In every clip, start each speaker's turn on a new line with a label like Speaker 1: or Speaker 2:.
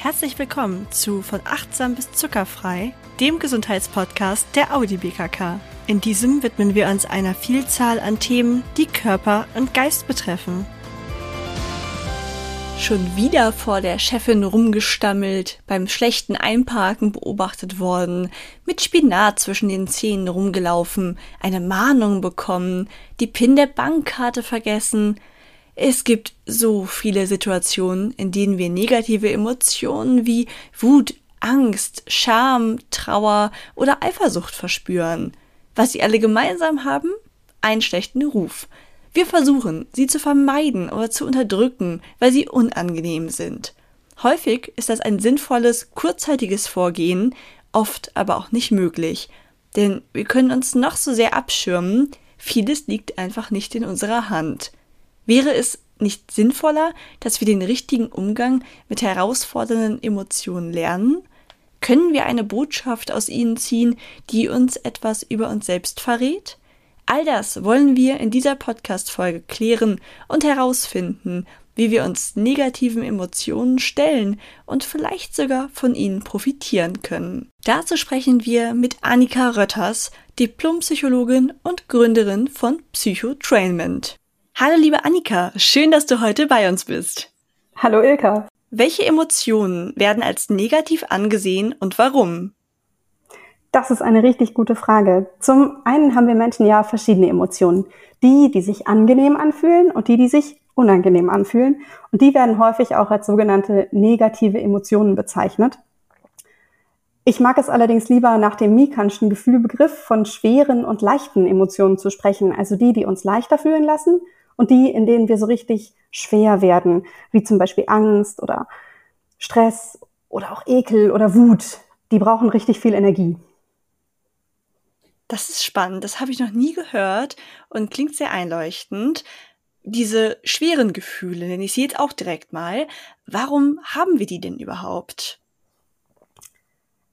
Speaker 1: Herzlich willkommen zu Von achtsam bis zuckerfrei, dem Gesundheitspodcast der Audi BKK. In diesem widmen wir uns einer Vielzahl an Themen, die Körper und Geist betreffen. Schon wieder vor der Chefin rumgestammelt, beim schlechten Einparken beobachtet worden, mit Spinat zwischen den Zähnen rumgelaufen, eine Mahnung bekommen, die PIN der Bankkarte vergessen, es gibt so viele Situationen, in denen wir negative Emotionen wie Wut, Angst, Scham, Trauer oder Eifersucht verspüren. Was sie alle gemeinsam haben? Einen schlechten Ruf. Wir versuchen, sie zu vermeiden oder zu unterdrücken, weil sie unangenehm sind. Häufig ist das ein sinnvolles, kurzzeitiges Vorgehen, oft aber auch nicht möglich. Denn wir können uns noch so sehr abschirmen, vieles liegt einfach nicht in unserer Hand. Wäre es nicht sinnvoller, dass wir den richtigen Umgang mit herausfordernden Emotionen lernen? Können wir eine Botschaft aus ihnen ziehen, die uns etwas über uns selbst verrät? All das wollen wir in dieser Podcast-Folge klären und herausfinden, wie wir uns negativen Emotionen stellen und vielleicht sogar von ihnen profitieren können. Dazu sprechen wir mit Annika Rötters, Diplompsychologin und Gründerin von Psychotrainment. Hallo liebe Annika, schön, dass du heute bei uns bist.
Speaker 2: Hallo Ilka.
Speaker 1: Welche Emotionen werden als negativ angesehen und warum?
Speaker 2: Das ist eine richtig gute Frage. Zum einen haben wir Menschen ja verschiedene Emotionen. Die, die sich angenehm anfühlen und die, die sich unangenehm anfühlen. Und die werden häufig auch als sogenannte negative Emotionen bezeichnet. Ich mag es allerdings lieber nach dem Mikanschen Gefühlbegriff von schweren und leichten Emotionen zu sprechen, also die, die uns leichter fühlen lassen und die, in denen wir so richtig schwer werden, wie zum Beispiel Angst oder Stress oder auch Ekel oder Wut, die brauchen richtig viel Energie.
Speaker 1: Das ist spannend, das habe ich noch nie gehört und klingt sehr einleuchtend. Diese schweren Gefühle, nenne ich sie jetzt auch direkt mal, warum haben wir die denn überhaupt?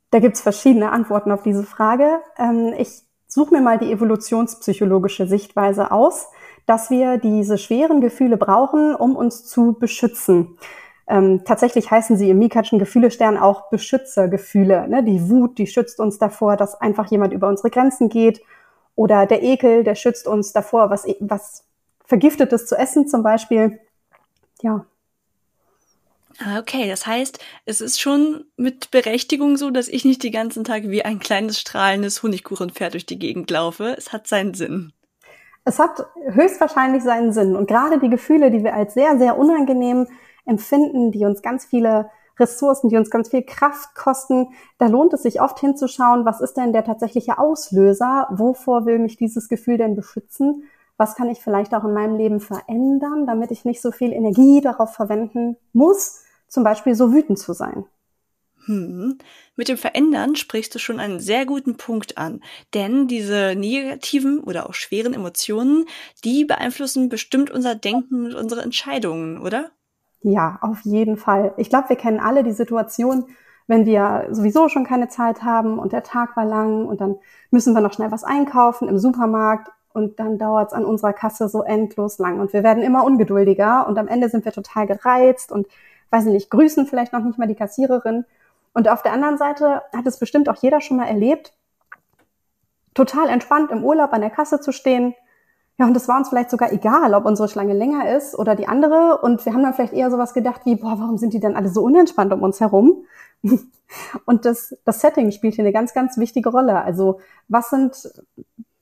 Speaker 2: Da gibt's verschiedene Antworten auf diese Frage. Ähm, ich suche mir mal die evolutionspsychologische Sichtweise aus dass wir diese schweren Gefühle brauchen, um uns zu beschützen. Ähm, tatsächlich heißen sie im Mikatschen Gefühlestern auch Beschützergefühle. Ne? Die Wut, die schützt uns davor, dass einfach jemand über unsere Grenzen geht. Oder der Ekel, der schützt uns davor, was, was Vergiftetes zu essen zum Beispiel. Ja.
Speaker 1: Ah, okay, das heißt, es ist schon mit Berechtigung so, dass ich nicht die ganzen Tage wie ein kleines strahlendes Honigkuchenpferd durch die Gegend laufe. Es hat seinen Sinn
Speaker 2: es hat höchstwahrscheinlich seinen Sinn. Und gerade die Gefühle, die wir als sehr, sehr unangenehm empfinden, die uns ganz viele Ressourcen, die uns ganz viel Kraft kosten, da lohnt es sich oft hinzuschauen, was ist denn der tatsächliche Auslöser? Wovor will mich dieses Gefühl denn beschützen? Was kann ich vielleicht auch in meinem Leben verändern, damit ich nicht so viel Energie darauf verwenden muss, zum Beispiel so wütend zu sein?
Speaker 1: Hm. Mit dem Verändern sprichst du schon einen sehr guten Punkt an, denn diese negativen oder auch schweren Emotionen, die beeinflussen bestimmt unser Denken und unsere Entscheidungen, oder?
Speaker 2: Ja, auf jeden Fall. Ich glaube, wir kennen alle die Situation, wenn wir sowieso schon keine Zeit haben und der Tag war lang und dann müssen wir noch schnell was einkaufen im Supermarkt und dann dauert es an unserer Kasse so endlos lang und wir werden immer ungeduldiger und am Ende sind wir total gereizt und weiß ich nicht, grüßen vielleicht noch nicht mal die Kassiererin und auf der anderen Seite hat es bestimmt auch jeder schon mal erlebt, total entspannt im Urlaub an der Kasse zu stehen. Ja, und es war uns vielleicht sogar egal, ob unsere Schlange länger ist oder die andere. Und wir haben dann vielleicht eher sowas gedacht wie, boah, warum sind die denn alle so unentspannt um uns herum? Und das, das Setting spielt hier eine ganz, ganz wichtige Rolle. Also was sind,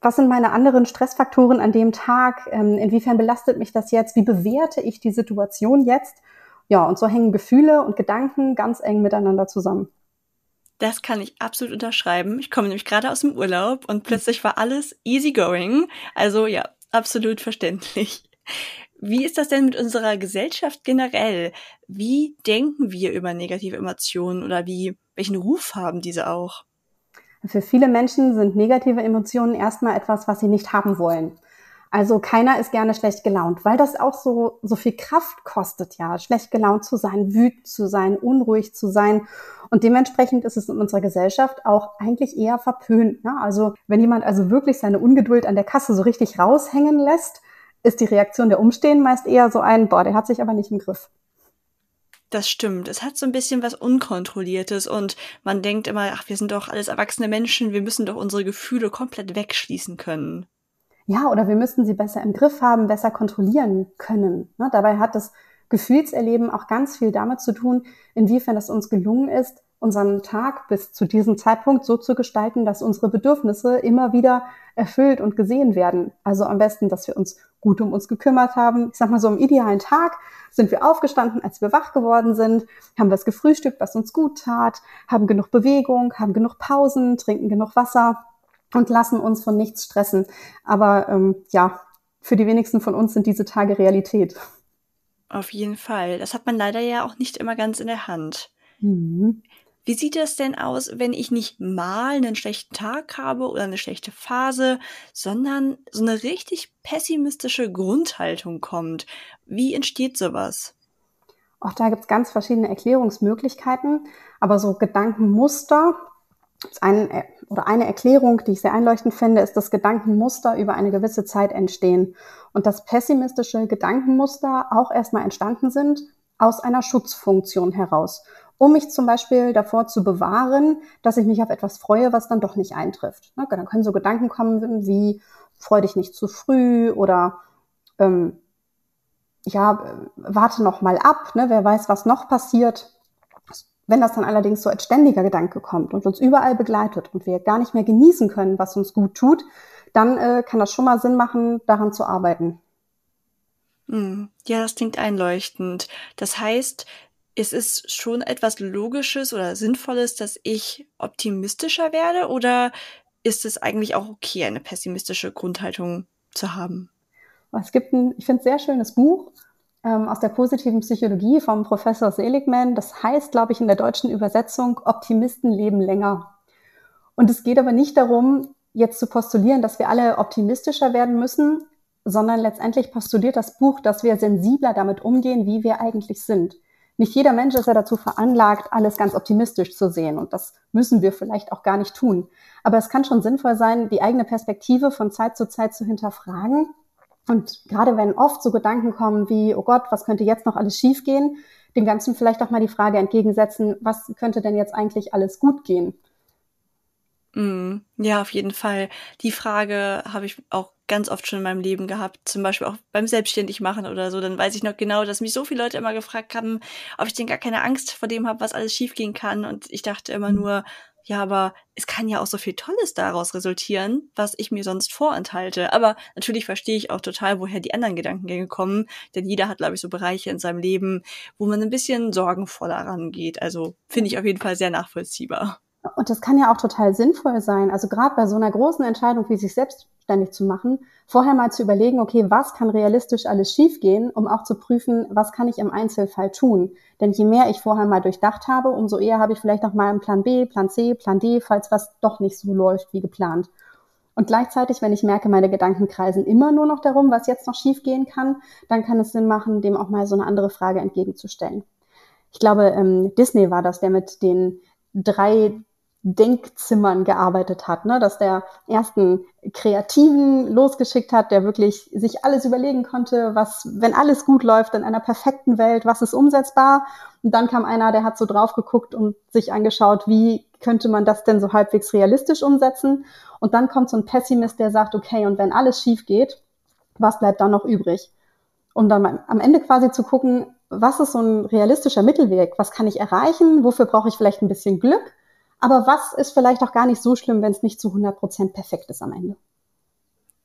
Speaker 2: was sind meine anderen Stressfaktoren an dem Tag? Ähm, inwiefern belastet mich das jetzt? Wie bewerte ich die Situation jetzt? Ja, und so hängen Gefühle und Gedanken ganz eng miteinander zusammen.
Speaker 1: Das kann ich absolut unterschreiben. Ich komme nämlich gerade aus dem Urlaub und plötzlich war alles easy going. Also ja, absolut verständlich. Wie ist das denn mit unserer Gesellschaft generell? Wie denken wir über negative Emotionen oder wie, welchen Ruf haben diese auch?
Speaker 2: Für viele Menschen sind negative Emotionen erstmal etwas, was sie nicht haben wollen. Also keiner ist gerne schlecht gelaunt, weil das auch so, so viel Kraft kostet, ja, schlecht gelaunt zu sein, wütend zu sein, unruhig zu sein. Und dementsprechend ist es in unserer Gesellschaft auch eigentlich eher verpönt. Ne? Also wenn jemand also wirklich seine Ungeduld an der Kasse so richtig raushängen lässt, ist die Reaktion der Umstehenden meist eher so ein, boah, der hat sich aber nicht im Griff.
Speaker 1: Das stimmt. Es hat so ein bisschen was Unkontrolliertes und man denkt immer, ach, wir sind doch alles erwachsene Menschen, wir müssen doch unsere Gefühle komplett wegschließen können.
Speaker 2: Ja, oder wir müssten sie besser im Griff haben, besser kontrollieren können. Ne? Dabei hat das Gefühlserleben auch ganz viel damit zu tun, inwiefern es uns gelungen ist, unseren Tag bis zu diesem Zeitpunkt so zu gestalten, dass unsere Bedürfnisse immer wieder erfüllt und gesehen werden. Also am besten, dass wir uns gut um uns gekümmert haben. Ich sag mal so, im idealen Tag sind wir aufgestanden, als wir wach geworden sind, haben was gefrühstückt, was uns gut tat, haben genug Bewegung, haben genug Pausen, trinken genug Wasser und lassen uns von nichts stressen. Aber ähm, ja, für die wenigsten von uns sind diese Tage Realität.
Speaker 1: Auf jeden Fall. Das hat man leider ja auch nicht immer ganz in der Hand. Mhm. Wie sieht es denn aus, wenn ich nicht mal einen schlechten Tag habe oder eine schlechte Phase, sondern so eine richtig pessimistische Grundhaltung kommt? Wie entsteht sowas?
Speaker 2: Auch da gibt es ganz verschiedene Erklärungsmöglichkeiten, aber so Gedankenmuster, ein, äh, oder eine Erklärung, die ich sehr einleuchtend finde, ist, dass Gedankenmuster über eine gewisse Zeit entstehen und dass pessimistische Gedankenmuster auch erstmal entstanden sind aus einer Schutzfunktion heraus um mich zum Beispiel davor zu bewahren, dass ich mich auf etwas freue, was dann doch nicht eintrifft. Ne? Dann können so Gedanken kommen wie, freu dich nicht zu früh oder ähm, ja, warte noch mal ab, ne? wer weiß, was noch passiert. Wenn das dann allerdings so als ständiger Gedanke kommt und uns überall begleitet und wir gar nicht mehr genießen können, was uns gut tut, dann äh, kann das schon mal Sinn machen, daran zu arbeiten.
Speaker 1: Hm. Ja, das klingt einleuchtend. Das heißt, ist es schon etwas Logisches oder Sinnvolles, dass ich optimistischer werde oder ist es eigentlich auch okay, eine pessimistische Grundhaltung zu haben?
Speaker 2: Es gibt ein, ich finde, sehr schönes Buch ähm, aus der positiven Psychologie vom Professor Seligman. Das heißt, glaube ich, in der deutschen Übersetzung, Optimisten leben länger. Und es geht aber nicht darum, jetzt zu postulieren, dass wir alle optimistischer werden müssen, sondern letztendlich postuliert das Buch, dass wir sensibler damit umgehen, wie wir eigentlich sind nicht jeder Mensch ist ja dazu veranlagt, alles ganz optimistisch zu sehen. Und das müssen wir vielleicht auch gar nicht tun. Aber es kann schon sinnvoll sein, die eigene Perspektive von Zeit zu Zeit zu hinterfragen. Und gerade wenn oft so Gedanken kommen wie, oh Gott, was könnte jetzt noch alles schiefgehen, dem Ganzen vielleicht auch mal die Frage entgegensetzen, was könnte denn jetzt eigentlich alles gut gehen?
Speaker 1: Mm, ja, auf jeden Fall. Die Frage habe ich auch ganz oft schon in meinem Leben gehabt, zum Beispiel auch beim Selbstständigmachen oder so. Dann weiß ich noch genau, dass mich so viele Leute immer gefragt haben, ob ich denn gar keine Angst vor dem habe, was alles schiefgehen kann. Und ich dachte immer mhm. nur, ja, aber es kann ja auch so viel Tolles daraus resultieren, was ich mir sonst vorenthalte. Aber natürlich verstehe ich auch total, woher die anderen Gedankengänge kommen, denn jeder hat, glaube ich, so Bereiche in seinem Leben, wo man ein bisschen sorgenvoller rangeht. Also finde ich auf jeden Fall sehr nachvollziehbar.
Speaker 2: Und das kann ja auch total sinnvoll sein. Also gerade bei so einer großen Entscheidung, wie sich selbstständig zu machen, vorher mal zu überlegen, okay, was kann realistisch alles schiefgehen, um auch zu prüfen, was kann ich im Einzelfall tun. Denn je mehr ich vorher mal durchdacht habe, umso eher habe ich vielleicht auch mal einen Plan B, Plan C, Plan D, falls was doch nicht so läuft wie geplant. Und gleichzeitig, wenn ich merke, meine Gedanken kreisen immer nur noch darum, was jetzt noch schiefgehen kann, dann kann es Sinn machen, dem auch mal so eine andere Frage entgegenzustellen. Ich glaube, ähm, Disney war das, der mit den drei Denkzimmern gearbeitet hat, ne? dass der ersten Kreativen losgeschickt hat, der wirklich sich alles überlegen konnte, was, wenn alles gut läuft in einer perfekten Welt, was ist umsetzbar? Und dann kam einer, der hat so drauf geguckt und sich angeschaut, wie könnte man das denn so halbwegs realistisch umsetzen? Und dann kommt so ein Pessimist, der sagt, okay, und wenn alles schief geht, was bleibt dann noch übrig? Um dann am Ende quasi zu gucken, was ist so ein realistischer Mittelweg? Was kann ich erreichen? Wofür brauche ich vielleicht ein bisschen Glück? Aber was ist vielleicht auch gar nicht so schlimm, wenn es nicht zu 100 Prozent perfekt ist am Ende?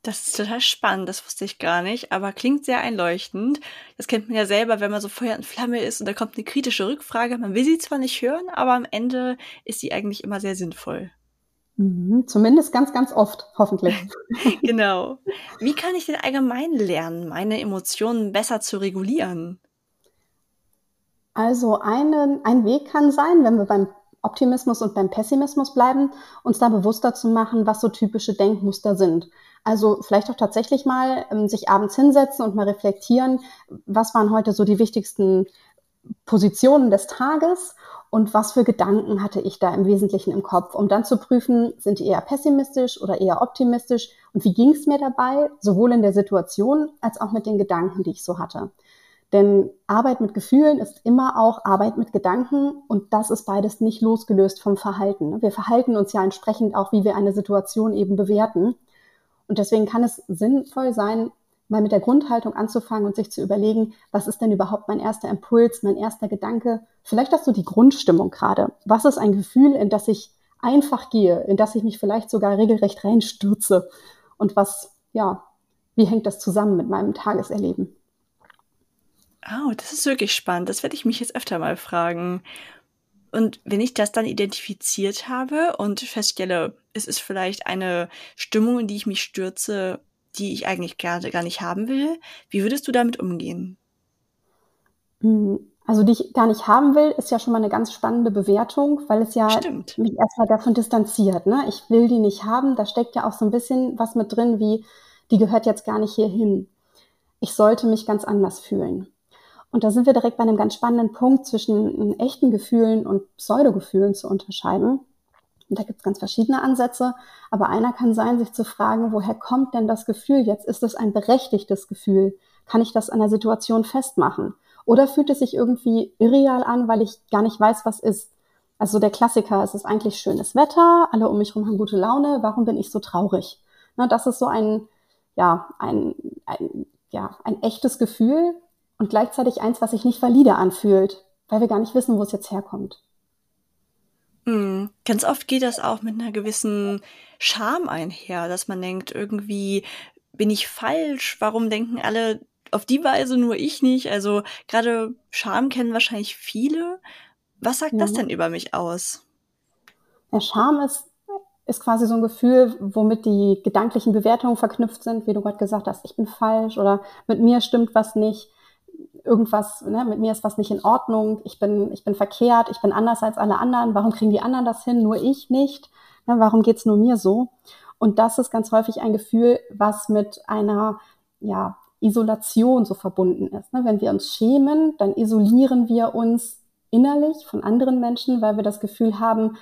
Speaker 1: Das ist total spannend, das wusste ich gar nicht, aber klingt sehr einleuchtend. Das kennt man ja selber, wenn man so Feuer und Flamme ist und da kommt eine kritische Rückfrage. Man will sie zwar nicht hören, aber am Ende ist sie eigentlich immer sehr sinnvoll.
Speaker 2: Mhm, zumindest ganz, ganz oft, hoffentlich.
Speaker 1: genau. Wie kann ich denn allgemein lernen, meine Emotionen besser zu regulieren?
Speaker 2: Also einen, ein Weg kann sein, wenn wir beim Optimismus und beim Pessimismus bleiben, uns da bewusster zu machen, was so typische Denkmuster sind. Also vielleicht auch tatsächlich mal ähm, sich abends hinsetzen und mal reflektieren, was waren heute so die wichtigsten Positionen des Tages und was für Gedanken hatte ich da im Wesentlichen im Kopf, um dann zu prüfen, sind die eher pessimistisch oder eher optimistisch und wie ging es mir dabei, sowohl in der Situation als auch mit den Gedanken, die ich so hatte. Denn Arbeit mit Gefühlen ist immer auch Arbeit mit Gedanken und das ist beides nicht losgelöst vom Verhalten. Wir verhalten uns ja entsprechend auch, wie wir eine Situation eben bewerten. Und deswegen kann es sinnvoll sein, mal mit der Grundhaltung anzufangen und sich zu überlegen, was ist denn überhaupt mein erster Impuls, mein erster Gedanke? Vielleicht hast du die Grundstimmung gerade. Was ist ein Gefühl, in das ich einfach gehe, in das ich mich vielleicht sogar regelrecht reinstürze? Und was, ja, wie hängt das zusammen mit meinem Tageserleben?
Speaker 1: Oh, das ist wirklich spannend. Das werde ich mich jetzt öfter mal fragen. Und wenn ich das dann identifiziert habe und feststelle, es ist vielleicht eine Stimmung, in die ich mich stürze, die ich eigentlich gar, gar nicht haben will, wie würdest du damit umgehen?
Speaker 2: Hm, also die ich gar nicht haben will, ist ja schon mal eine ganz spannende Bewertung, weil es ja Stimmt. mich erstmal davon distanziert. Ne? Ich will die nicht haben. Da steckt ja auch so ein bisschen was mit drin, wie die gehört jetzt gar nicht hierhin. Ich sollte mich ganz anders fühlen. Und da sind wir direkt bei einem ganz spannenden Punkt zwischen echten Gefühlen und Pseudogefühlen zu unterscheiden. Und da gibt es ganz verschiedene Ansätze, aber einer kann sein, sich zu fragen, woher kommt denn das Gefühl jetzt? Ist es ein berechtigtes Gefühl? Kann ich das an der Situation festmachen? Oder fühlt es sich irgendwie irreal an, weil ich gar nicht weiß, was ist? Also der Klassiker, es ist eigentlich schönes Wetter, alle um mich herum haben gute Laune, warum bin ich so traurig? Na, das ist so ein, ja, ein, ein, ja, ein echtes Gefühl und gleichzeitig eins, was sich nicht valide anfühlt, weil wir gar nicht wissen, wo es jetzt herkommt.
Speaker 1: Mhm. Ganz oft geht das auch mit einer gewissen Scham einher, dass man denkt, irgendwie bin ich falsch, warum denken alle auf die Weise nur ich nicht? Also gerade Scham kennen wahrscheinlich viele. Was sagt ja. das denn über mich aus?
Speaker 2: Ja, Scham ist, ist quasi so ein Gefühl, womit die gedanklichen Bewertungen verknüpft sind, wie du gerade gesagt hast, ich bin falsch oder mit mir stimmt was nicht irgendwas, ne, mit mir ist was nicht in Ordnung, ich bin, ich bin verkehrt, ich bin anders als alle anderen, warum kriegen die anderen das hin, nur ich nicht, ne, warum geht's nur mir so? Und das ist ganz häufig ein Gefühl, was mit einer ja, Isolation so verbunden ist. Ne? Wenn wir uns schämen, dann isolieren wir uns innerlich von anderen Menschen, weil wir das Gefühl haben,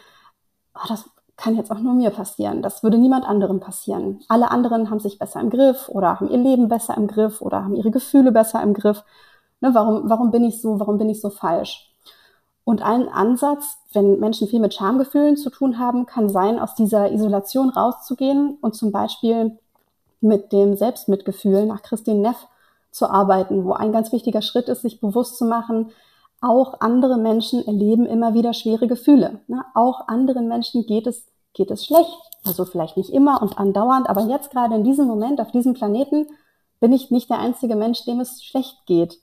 Speaker 2: oh, das kann jetzt auch nur mir passieren. Das würde niemand anderem passieren. Alle anderen haben sich besser im Griff oder haben ihr Leben besser im Griff oder haben ihre Gefühle besser im Griff. Ne, warum, warum bin ich so, warum bin ich so falsch? Und ein Ansatz, wenn Menschen viel mit Schamgefühlen zu tun haben, kann sein, aus dieser Isolation rauszugehen und zum Beispiel mit dem Selbstmitgefühl nach Christine Neff zu arbeiten, wo ein ganz wichtiger Schritt ist, sich bewusst zu machen, auch andere Menschen erleben immer wieder schwere Gefühle. Ne? Auch anderen Menschen geht es, geht es schlecht. Also vielleicht nicht immer und andauernd, aber jetzt gerade in diesem Moment auf diesem Planeten bin ich nicht der einzige Mensch, dem es schlecht geht.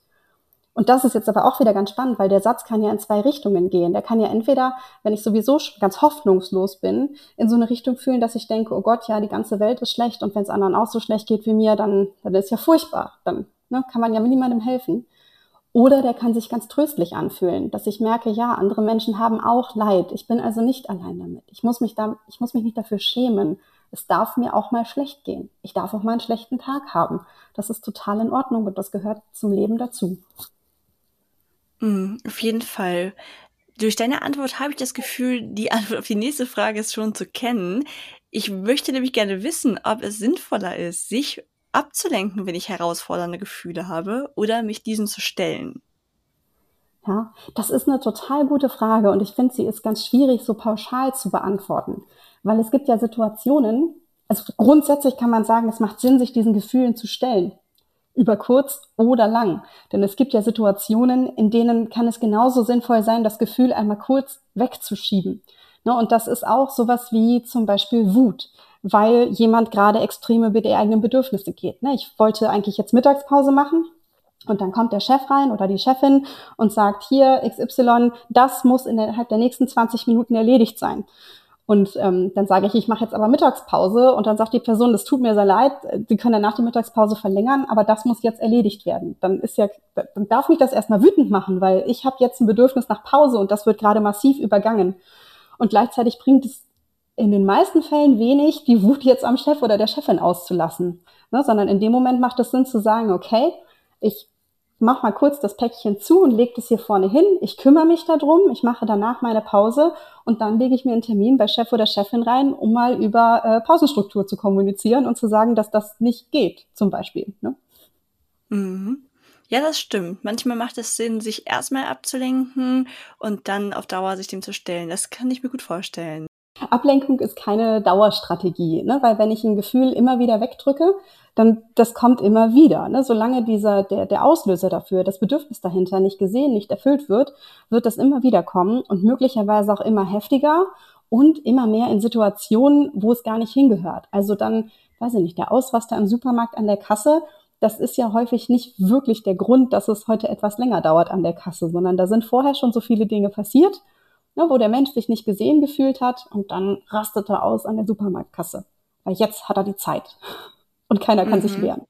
Speaker 2: Und das ist jetzt aber auch wieder ganz spannend, weil der Satz kann ja in zwei Richtungen gehen. Der kann ja entweder, wenn ich sowieso ganz hoffnungslos bin, in so eine Richtung fühlen, dass ich denke, oh Gott, ja, die ganze Welt ist schlecht und wenn es anderen auch so schlecht geht wie mir, dann, dann ist ja furchtbar. Dann ne, kann man ja niemandem helfen. Oder der kann sich ganz tröstlich anfühlen, dass ich merke, ja, andere Menschen haben auch Leid. Ich bin also nicht allein damit. Ich muss mich da, ich muss mich nicht dafür schämen. Es darf mir auch mal schlecht gehen. Ich darf auch mal einen schlechten Tag haben. Das ist total in Ordnung und das gehört zum Leben dazu.
Speaker 1: Mhm, auf jeden Fall. Durch deine Antwort habe ich das Gefühl, die Antwort auf die nächste Frage ist schon zu kennen. Ich möchte nämlich gerne wissen, ob es sinnvoller ist, sich abzulenken, wenn ich herausfordernde Gefühle habe, oder mich diesen zu stellen.
Speaker 2: Ja, das ist eine total gute Frage und ich finde, sie ist ganz schwierig, so pauschal zu beantworten. Weil es gibt ja Situationen, also grundsätzlich kann man sagen, es macht Sinn, sich diesen Gefühlen zu stellen über kurz oder lang. Denn es gibt ja Situationen, in denen kann es genauso sinnvoll sein, das Gefühl einmal kurz wegzuschieben. Ne, und das ist auch sowas wie zum Beispiel Wut, weil jemand gerade extrem über die eigenen Bedürfnisse geht. Ne, ich wollte eigentlich jetzt Mittagspause machen. Und dann kommt der Chef rein oder die Chefin und sagt, hier XY, das muss innerhalb der nächsten 20 Minuten erledigt sein. Und ähm, dann sage ich, ich mache jetzt aber Mittagspause und dann sagt die Person, das tut mir sehr leid, Sie können danach die Mittagspause verlängern, aber das muss jetzt erledigt werden. Dann ist ja, dann darf mich das erstmal wütend machen, weil ich habe jetzt ein Bedürfnis nach Pause und das wird gerade massiv übergangen. Und gleichzeitig bringt es in den meisten Fällen wenig, die Wut jetzt am Chef oder der Chefin auszulassen, ne? sondern in dem Moment macht es Sinn zu sagen, okay, ich mach mal kurz das Päckchen zu und leg das hier vorne hin. Ich kümmere mich darum, ich mache danach meine Pause und dann lege ich mir einen Termin bei Chef oder Chefin rein, um mal über äh, Pausenstruktur zu kommunizieren und zu sagen, dass das nicht geht, zum Beispiel. Ne?
Speaker 1: Mhm. Ja, das stimmt. Manchmal macht es Sinn, sich erstmal abzulenken und dann auf Dauer sich dem zu stellen. Das kann ich mir gut vorstellen.
Speaker 2: Ablenkung ist keine Dauerstrategie, ne? weil wenn ich ein Gefühl immer wieder wegdrücke, dann das kommt immer wieder. Ne? Solange dieser der, der Auslöser dafür, das Bedürfnis dahinter nicht gesehen, nicht erfüllt wird, wird das immer wieder kommen und möglicherweise auch immer heftiger und immer mehr in Situationen, wo es gar nicht hingehört. Also dann, weiß ich nicht, der Ausraster im Supermarkt an der Kasse, das ist ja häufig nicht wirklich der Grund, dass es heute etwas länger dauert an der Kasse, sondern da sind vorher schon so viele Dinge passiert, ne, wo der Mensch sich nicht gesehen gefühlt hat und dann rastet er aus an der Supermarktkasse. Weil jetzt hat er die Zeit und keiner kann mhm. sich wehren.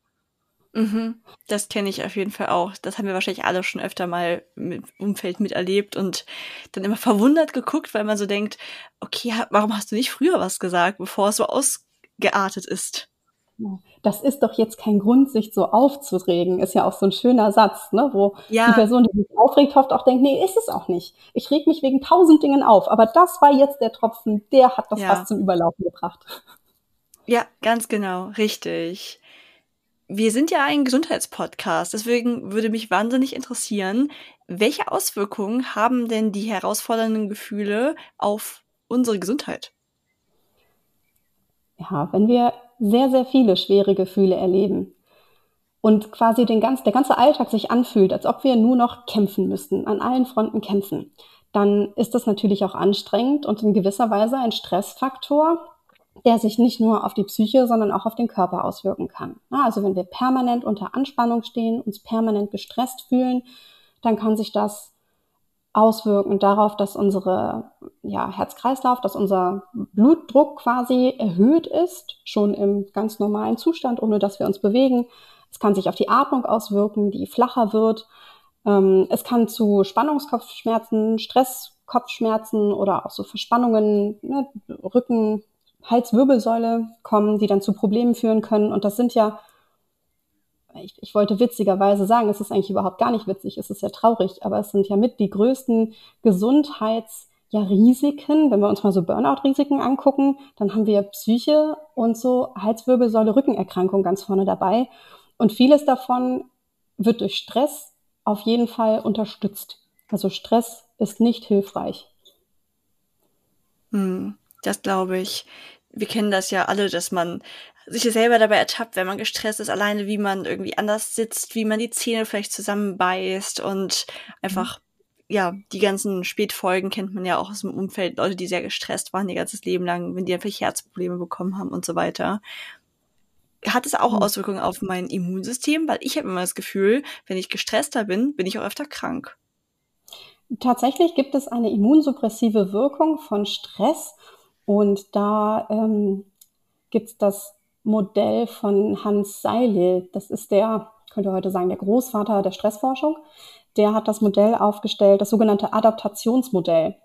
Speaker 1: Mhm. Das kenne ich auf jeden Fall auch. Das haben wir wahrscheinlich alle schon öfter mal im Umfeld miterlebt und dann immer verwundert geguckt, weil man so denkt, okay, warum hast du nicht früher was gesagt, bevor es so ausgeartet ist?
Speaker 2: Das ist doch jetzt kein Grund, sich so aufzuregen, ist ja auch so ein schöner Satz, ne? wo ja. die Person, die sich aufregt, hofft auch denkt, nee, ist es auch nicht. Ich reg mich wegen tausend Dingen auf, aber das war jetzt der Tropfen, der hat das ja. fast zum Überlaufen gebracht.
Speaker 1: Ja, ganz genau, richtig. Wir sind ja ein Gesundheitspodcast, deswegen würde mich wahnsinnig interessieren, welche Auswirkungen haben denn die herausfordernden Gefühle auf unsere Gesundheit?
Speaker 2: Ja, wenn wir sehr, sehr viele schwere Gefühle erleben und quasi den ganz, der ganze Alltag sich anfühlt, als ob wir nur noch kämpfen müssten, an allen Fronten kämpfen, dann ist das natürlich auch anstrengend und in gewisser Weise ein Stressfaktor, der sich nicht nur auf die Psyche, sondern auch auf den Körper auswirken kann. Also wenn wir permanent unter Anspannung stehen, uns permanent gestresst fühlen, dann kann sich das auswirken darauf, dass unsere ja, Herz-Kreislauf, dass unser Blutdruck quasi erhöht ist, schon im ganz normalen Zustand, ohne dass wir uns bewegen. Es kann sich auf die Atmung auswirken, die flacher wird. Ähm, es kann zu Spannungskopfschmerzen, Stresskopfschmerzen oder auch so Verspannungen, ne, Rücken, Halswirbelsäule kommen, die dann zu Problemen führen können. Und das sind ja, ich, ich wollte witzigerweise sagen, es ist eigentlich überhaupt gar nicht witzig, es ist ja traurig, aber es sind ja mit die größten Gesundheits- ja, Risiken, wenn wir uns mal so Burnout-Risiken angucken, dann haben wir Psyche und so Halswirbelsäule, Rückenerkrankung ganz vorne dabei. Und vieles davon wird durch Stress auf jeden Fall unterstützt. Also Stress ist nicht hilfreich.
Speaker 1: Hm, das glaube ich wir kennen das ja alle, dass man sich selber dabei ertappt, wenn man gestresst ist, alleine wie man irgendwie anders sitzt, wie man die Zähne vielleicht zusammenbeißt und einfach, ja, die ganzen Spätfolgen kennt man ja auch aus dem Umfeld, Leute, die sehr gestresst waren ihr ganzes Leben lang, wenn die einfach Herzprobleme bekommen haben und so weiter. Hat es auch mhm. Auswirkungen auf mein Immunsystem? Weil ich habe immer das Gefühl, wenn ich gestresster bin, bin ich auch öfter krank.
Speaker 2: Tatsächlich gibt es eine immunsuppressive Wirkung von Stress und da ähm, gibt das Modell von Hans Seilel. Das ist der, könnte heute sagen, der Großvater der Stressforschung. Der hat das Modell aufgestellt, das sogenannte Adaptationsmodell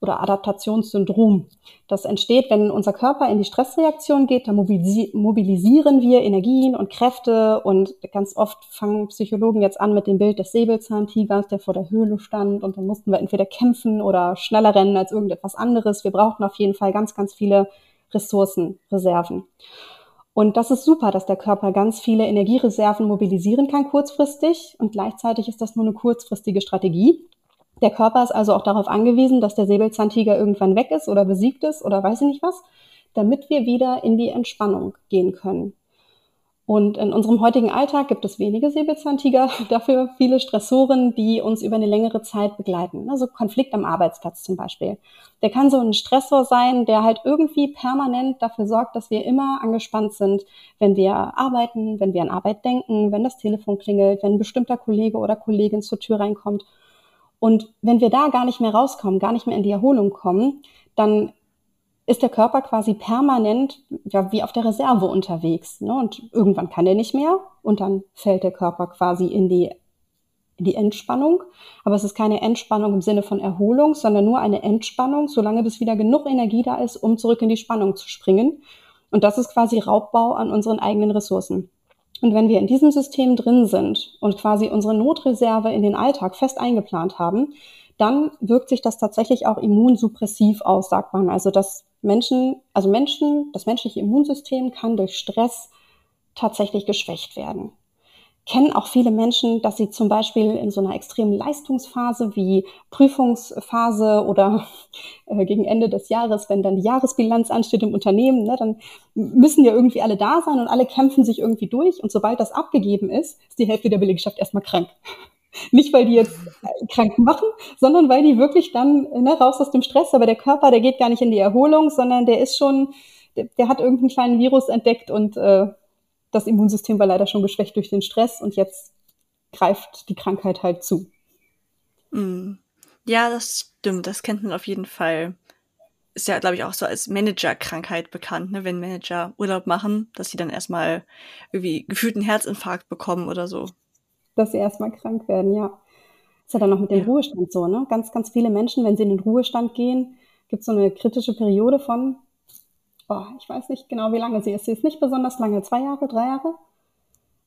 Speaker 2: oder Adaptationssyndrom. Das entsteht, wenn unser Körper in die Stressreaktion geht, dann mobilisieren wir Energien und Kräfte und ganz oft fangen Psychologen jetzt an mit dem Bild des Säbelzahntigers, der vor der Höhle stand und dann mussten wir entweder kämpfen oder schneller rennen als irgendetwas anderes. Wir brauchten auf jeden Fall ganz, ganz viele Ressourcen, Reserven. Und das ist super, dass der Körper ganz viele Energiereserven mobilisieren kann kurzfristig und gleichzeitig ist das nur eine kurzfristige Strategie. Der Körper ist also auch darauf angewiesen, dass der Säbelzahntiger irgendwann weg ist oder besiegt ist oder weiß ich nicht was, damit wir wieder in die Entspannung gehen können. Und in unserem heutigen Alltag gibt es wenige Säbelzahntiger, dafür viele Stressoren, die uns über eine längere Zeit begleiten. Also Konflikt am Arbeitsplatz zum Beispiel. Der kann so ein Stressor sein, der halt irgendwie permanent dafür sorgt, dass wir immer angespannt sind, wenn wir arbeiten, wenn wir an Arbeit denken, wenn das Telefon klingelt, wenn ein bestimmter Kollege oder Kollegin zur Tür reinkommt und wenn wir da gar nicht mehr rauskommen, gar nicht mehr in die Erholung kommen, dann ist der Körper quasi permanent ja, wie auf der Reserve unterwegs. Ne? Und irgendwann kann er nicht mehr und dann fällt der Körper quasi in die, in die Entspannung. Aber es ist keine Entspannung im Sinne von Erholung, sondern nur eine Entspannung, solange bis wieder genug Energie da ist, um zurück in die Spannung zu springen. Und das ist quasi Raubbau an unseren eigenen Ressourcen. Und wenn wir in diesem System drin sind und quasi unsere Notreserve in den Alltag fest eingeplant haben, dann wirkt sich das tatsächlich auch immunsuppressiv aus, sagt man. Also dass Menschen, also Menschen, das menschliche Immunsystem kann durch Stress tatsächlich geschwächt werden. kennen auch viele Menschen, dass sie zum Beispiel in so einer extremen Leistungsphase wie Prüfungsphase oder äh, gegen Ende des Jahres, wenn dann die Jahresbilanz ansteht im Unternehmen, ne, dann müssen ja irgendwie alle da sein und alle kämpfen sich irgendwie durch. Und sobald das abgegeben ist, ist die Hälfte der Belegschaft erstmal krank. Nicht, weil die jetzt äh, krank machen, sondern weil die wirklich dann ne, raus aus dem Stress, aber der Körper, der geht gar nicht in die Erholung, sondern der ist schon, der, der hat irgendeinen kleinen Virus entdeckt und äh, das Immunsystem war leider schon geschwächt durch den Stress und jetzt greift die Krankheit halt zu.
Speaker 1: Mm. Ja, das stimmt. Das kennt man auf jeden Fall. Ist ja, glaube ich, auch so als Managerkrankheit bekannt, ne? wenn Manager Urlaub machen, dass sie dann erstmal irgendwie gefühlt einen Herzinfarkt bekommen oder so.
Speaker 2: Dass sie erstmal krank werden, ja. Das ist ja dann noch mit dem ja. Ruhestand so, ne? Ganz, ganz viele Menschen, wenn sie in den Ruhestand gehen, gibt es so eine kritische Periode von oh, ich weiß nicht genau, wie lange sie ist. Sie ist nicht besonders lange, zwei Jahre, drei Jahre.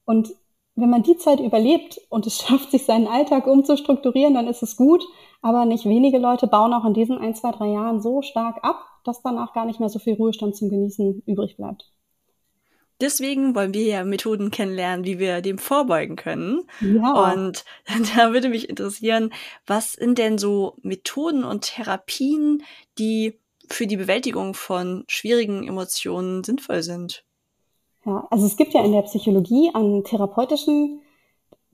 Speaker 2: Und wenn man die Zeit überlebt und es schafft, sich seinen Alltag umzustrukturieren, dann ist es gut. Aber nicht wenige Leute bauen auch in diesen ein, zwei, drei Jahren so stark ab, dass danach gar nicht mehr so viel Ruhestand zum Genießen übrig bleibt.
Speaker 1: Deswegen wollen wir ja Methoden kennenlernen, wie wir dem vorbeugen können. Ja. Und da würde mich interessieren, was sind denn so Methoden und Therapien, die für die Bewältigung von schwierigen Emotionen sinnvoll sind.
Speaker 2: Ja, also es gibt ja in der Psychologie an therapeutischen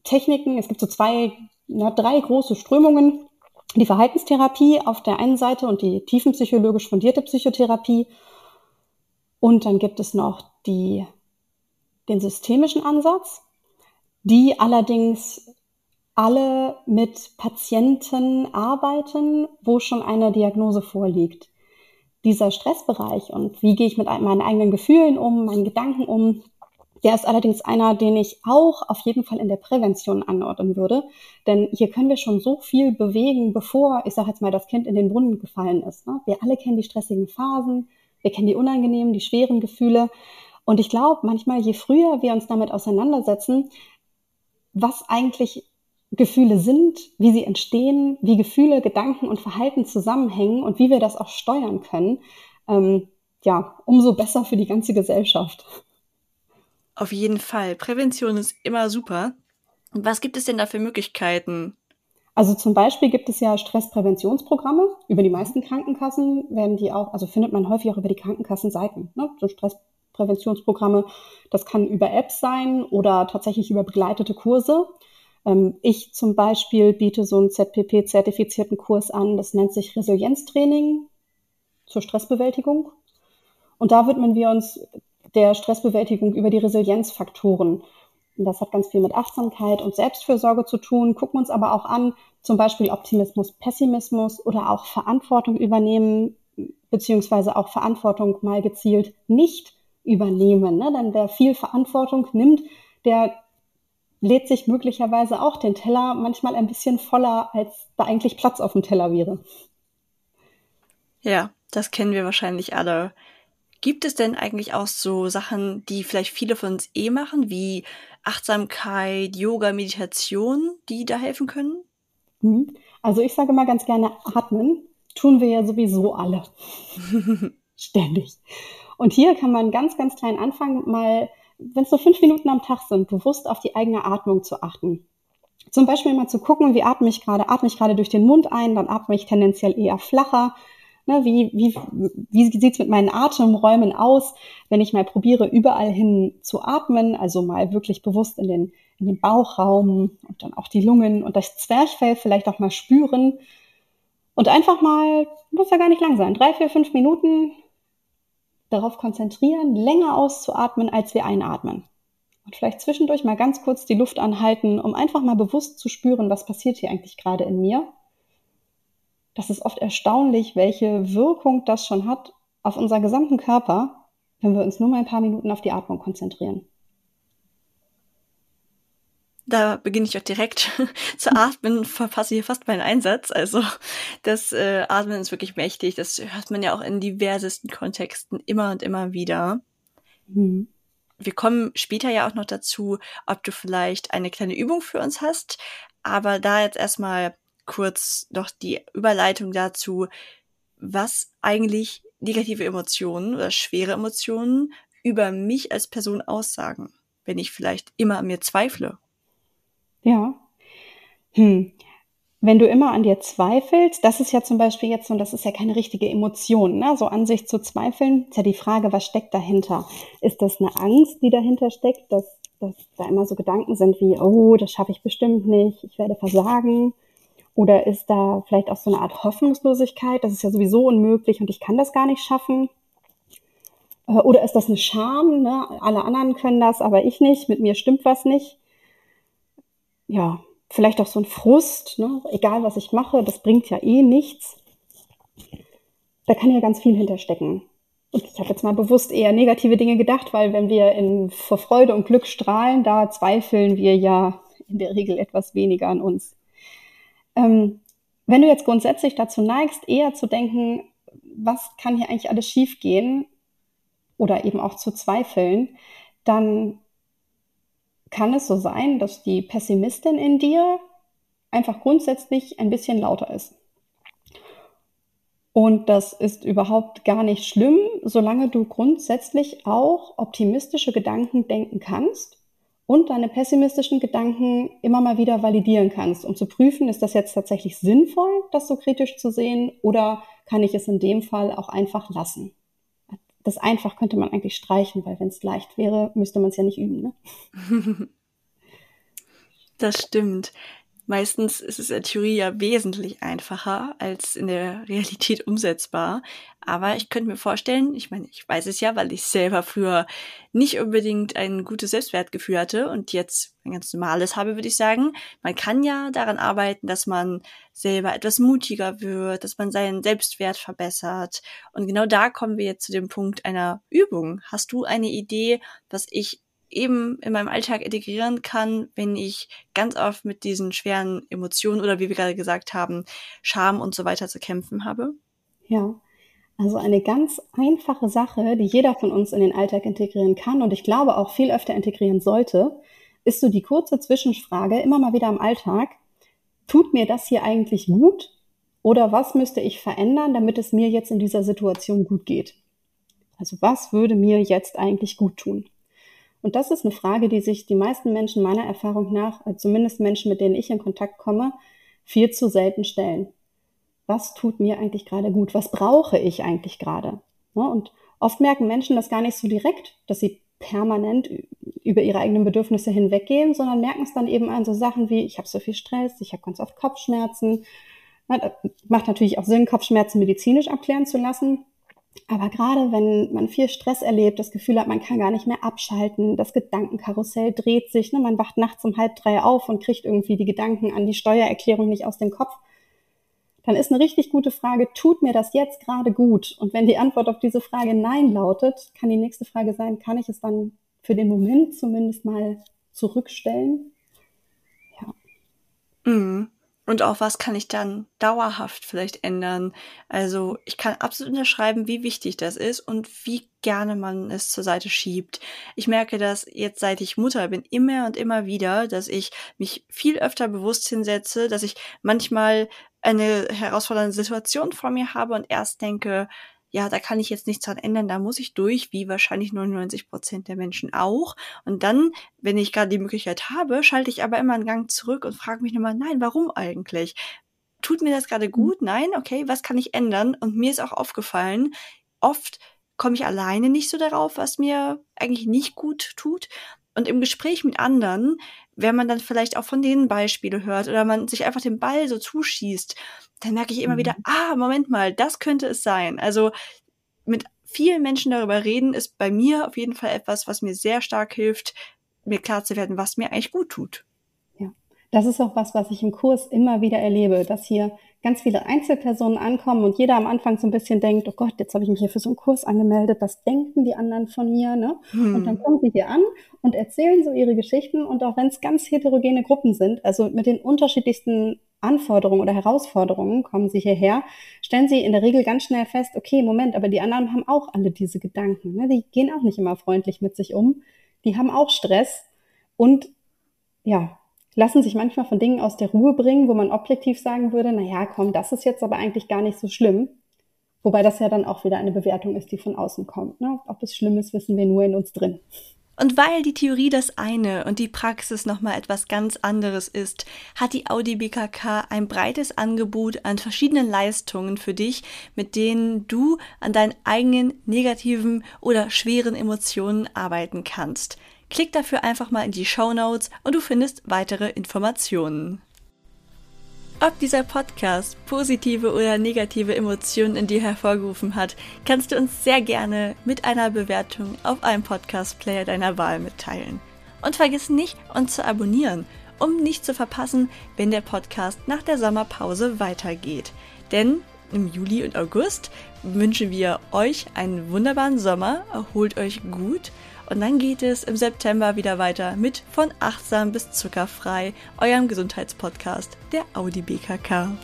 Speaker 2: Techniken, es gibt so zwei, na, drei große Strömungen. Die Verhaltenstherapie auf der einen Seite und die tiefenpsychologisch fundierte Psychotherapie. Und dann gibt es noch die, den systemischen Ansatz, die allerdings alle mit Patienten arbeiten, wo schon eine Diagnose vorliegt dieser Stressbereich und wie gehe ich mit meinen eigenen Gefühlen um, meinen Gedanken um, der ist allerdings einer, den ich auch auf jeden Fall in der Prävention anordnen würde. Denn hier können wir schon so viel bewegen, bevor, ich sage jetzt mal, das Kind in den Brunnen gefallen ist. Ne? Wir alle kennen die stressigen Phasen, wir kennen die unangenehmen, die schweren Gefühle. Und ich glaube, manchmal, je früher wir uns damit auseinandersetzen, was eigentlich Gefühle sind, wie sie entstehen, wie Gefühle, Gedanken und Verhalten zusammenhängen und wie wir das auch steuern können, ähm, ja, umso besser für die ganze Gesellschaft.
Speaker 1: Auf jeden Fall. Prävention ist immer super. Was gibt es denn da für Möglichkeiten?
Speaker 2: Also zum Beispiel gibt es ja Stresspräventionsprogramme. Über die meisten Krankenkassen werden die auch, also findet man häufig auch über die Krankenkassenseiten. Ne? So Stresspräventionsprogramme, das kann über Apps sein oder tatsächlich über begleitete Kurse. Ähm, ich zum Beispiel biete so einen ZPP-zertifizierten Kurs an, das nennt sich Resilienztraining zur Stressbewältigung. Und da widmen wir uns der Stressbewältigung über die Resilienzfaktoren. Und das hat ganz viel mit Achtsamkeit und Selbstfürsorge zu tun, gucken uns aber auch an, zum Beispiel Optimismus, Pessimismus oder auch Verantwortung übernehmen, beziehungsweise auch Verantwortung mal gezielt nicht übernehmen. Ne? Denn wer viel Verantwortung nimmt, der lädt sich möglicherweise auch den Teller manchmal ein bisschen voller, als da eigentlich Platz auf dem Teller wäre.
Speaker 1: Ja, das kennen wir wahrscheinlich alle. Gibt es denn eigentlich auch so Sachen, die vielleicht viele von uns eh machen, wie Achtsamkeit, Yoga, Meditation, die da helfen können?
Speaker 2: Mhm. Also ich sage mal ganz gerne, atmen tun wir ja sowieso alle. Ständig. Und hier kann man ganz, ganz klein anfangen, mal wenn es so fünf Minuten am Tag sind, bewusst auf die eigene Atmung zu achten. Zum Beispiel mal zu gucken, wie atme ich gerade? Atme ich gerade durch den Mund ein, dann atme ich tendenziell eher flacher. Ne, wie wie, wie sieht's mit meinen Atemräumen aus, wenn ich mal probiere, überall hin zu atmen, also mal wirklich bewusst in den, in den Bauchraum und dann auch die Lungen und das Zwerchfell vielleicht auch mal spüren. Und einfach mal, muss ja gar nicht lang sein, drei, vier, fünf Minuten darauf konzentrieren, länger auszuatmen, als wir einatmen. Und vielleicht zwischendurch mal ganz kurz die Luft anhalten, um einfach mal bewusst zu spüren, was passiert hier eigentlich gerade in mir. Das ist oft erstaunlich, welche Wirkung das schon hat auf unseren gesamten Körper, wenn wir uns nur mal ein paar Minuten auf die Atmung konzentrieren
Speaker 1: da beginne ich auch direkt zu atmen, verpasse hier fast meinen Einsatz. Also das äh, Atmen ist wirklich mächtig. Das hört man ja auch in diversesten Kontexten immer und immer wieder. Mhm. Wir kommen später ja auch noch dazu, ob du vielleicht eine kleine Übung für uns hast. Aber da jetzt erstmal kurz noch die Überleitung dazu, was eigentlich negative Emotionen oder schwere Emotionen über mich als Person aussagen, wenn ich vielleicht immer an mir zweifle
Speaker 2: Ja. Hm. Wenn du immer an dir zweifelst, das ist ja zum Beispiel jetzt, und das ist ja keine richtige Emotion, ne? so an sich zu zweifeln, ist ja die Frage, was steckt dahinter? Ist das eine Angst, die dahinter steckt, dass, dass da immer so Gedanken sind wie, oh, das schaffe ich bestimmt nicht, ich werde versagen? Oder ist da vielleicht auch so eine Art Hoffnungslosigkeit, das ist ja sowieso unmöglich und ich kann das gar nicht schaffen? Äh, oder ist das eine Scham? Ne? Alle anderen können das, aber ich nicht, mit mir stimmt was nicht. Ja, vielleicht auch so ein Frust, ne? egal was ich mache, das bringt ja eh nichts. Da kann ja ganz viel hinterstecken. Und ich habe jetzt mal bewusst eher negative Dinge gedacht, weil wenn wir in, vor Freude und Glück strahlen, da zweifeln wir ja in der Regel etwas weniger an uns. Ähm, wenn du jetzt grundsätzlich dazu neigst, eher zu denken, was kann hier eigentlich alles schiefgehen oder eben auch zu zweifeln, dann kann es so sein, dass die Pessimistin in dir einfach grundsätzlich ein bisschen lauter ist. Und das ist überhaupt gar nicht schlimm, solange du grundsätzlich auch optimistische Gedanken denken kannst und deine pessimistischen Gedanken immer mal wieder validieren kannst, um zu prüfen, ist das jetzt tatsächlich sinnvoll, das so kritisch zu sehen, oder kann ich es in dem Fall auch einfach lassen? Das einfach könnte man eigentlich streichen, weil wenn es leicht wäre, müsste man es ja nicht üben. Ne?
Speaker 1: das stimmt. Meistens ist es in der Theorie ja wesentlich einfacher als in der Realität umsetzbar. Aber ich könnte mir vorstellen, ich meine, ich weiß es ja, weil ich selber früher nicht unbedingt ein gutes Selbstwertgefühl hatte und jetzt ein ganz normales habe, würde ich sagen. Man kann ja daran arbeiten, dass man selber etwas mutiger wird, dass man seinen Selbstwert verbessert. Und genau da kommen wir jetzt zu dem Punkt einer Übung. Hast du eine Idee, was ich eben in meinem Alltag integrieren kann, wenn ich ganz oft mit diesen schweren Emotionen oder wie wir gerade gesagt haben, Scham und so weiter zu kämpfen habe?
Speaker 2: Ja, also eine ganz einfache Sache, die jeder von uns in den Alltag integrieren kann und ich glaube auch viel öfter integrieren sollte, ist so die kurze Zwischenfrage immer mal wieder im Alltag, tut mir das hier eigentlich gut oder was müsste ich verändern, damit es mir jetzt in dieser Situation gut geht? Also was würde mir jetzt eigentlich gut tun? Und das ist eine Frage, die sich die meisten Menschen meiner Erfahrung nach, also zumindest Menschen, mit denen ich in Kontakt komme, viel zu selten stellen. Was tut mir eigentlich gerade gut? Was brauche ich eigentlich gerade? Und oft merken Menschen das gar nicht so direkt, dass sie permanent über ihre eigenen Bedürfnisse hinweggehen, sondern merken es dann eben an so Sachen wie, ich habe so viel Stress, ich habe ganz oft Kopfschmerzen. Macht natürlich auch Sinn, Kopfschmerzen medizinisch abklären zu lassen. Aber gerade wenn man viel Stress erlebt, das Gefühl hat, man kann gar nicht mehr abschalten, das Gedankenkarussell dreht sich, ne? man wacht nachts um halb drei auf und kriegt irgendwie die Gedanken an die Steuererklärung nicht aus dem Kopf, dann ist eine richtig gute Frage, tut mir das jetzt gerade gut? Und wenn die Antwort auf diese Frage Nein lautet, kann die nächste Frage sein, kann ich es dann für den Moment zumindest mal zurückstellen?
Speaker 1: Ja. Mhm. Und auch was kann ich dann dauerhaft vielleicht ändern? Also ich kann absolut unterschreiben, wie wichtig das ist und wie gerne man es zur Seite schiebt. Ich merke das jetzt, seit ich Mutter bin, immer und immer wieder, dass ich mich viel öfter bewusst hinsetze, dass ich manchmal eine herausfordernde Situation vor mir habe und erst denke, ja, da kann ich jetzt nichts dran ändern, da muss ich durch, wie wahrscheinlich 99 Prozent der Menschen auch. Und dann, wenn ich gerade die Möglichkeit habe, schalte ich aber immer einen Gang zurück und frage mich nochmal, nein, warum eigentlich? Tut mir das gerade gut? Mhm. Nein? Okay, was kann ich ändern? Und mir ist auch aufgefallen, oft komme ich alleine nicht so darauf, was mir eigentlich nicht gut tut. Und im Gespräch mit anderen, wenn man dann vielleicht auch von denen Beispiele hört oder man sich einfach den Ball so zuschießt, dann merke ich immer mhm. wieder, ah, Moment mal, das könnte es sein. Also mit vielen Menschen darüber reden ist bei mir auf jeden Fall etwas, was mir sehr stark hilft, mir klar zu werden, was mir eigentlich gut tut.
Speaker 2: Ja, das ist auch was, was ich im Kurs immer wieder erlebe, dass hier ganz viele Einzelpersonen ankommen und jeder am Anfang so ein bisschen denkt, oh Gott, jetzt habe ich mich hier für so einen Kurs angemeldet, was denken die anderen von mir? Ne? Hm. Und dann kommen sie hier an und erzählen so ihre Geschichten und auch wenn es ganz heterogene Gruppen sind, also mit den unterschiedlichsten Anforderungen oder Herausforderungen kommen sie hierher, stellen sie in der Regel ganz schnell fest, okay, Moment, aber die anderen haben auch alle diese Gedanken. Ne? Die gehen auch nicht immer freundlich mit sich um. Die haben auch Stress und ja, lassen sich manchmal von Dingen aus der Ruhe bringen, wo man objektiv sagen würde, na ja, komm, das ist jetzt aber eigentlich gar nicht so schlimm. Wobei das ja dann auch wieder eine Bewertung ist, die von außen kommt. Ne? Ob es schlimm ist, wissen wir nur in uns drin.
Speaker 1: Und weil die Theorie das eine und die Praxis nochmal etwas ganz anderes ist, hat die Audi BKK ein breites Angebot an verschiedenen Leistungen für dich, mit denen du an deinen eigenen negativen oder schweren Emotionen arbeiten kannst. Klick dafür einfach mal in die Show Notes und du findest weitere Informationen. Ob dieser Podcast positive oder negative Emotionen in dir hervorgerufen hat, kannst du uns sehr gerne mit einer Bewertung auf einem Podcast-Player deiner Wahl mitteilen. Und vergiss nicht, uns zu abonnieren, um nicht zu verpassen, wenn der Podcast nach der Sommerpause weitergeht. Denn im Juli und August wünschen wir euch einen wunderbaren Sommer, erholt euch gut und dann geht es im September wieder weiter mit von achtsam bis zuckerfrei, eurem Gesundheitspodcast der Audi BKK.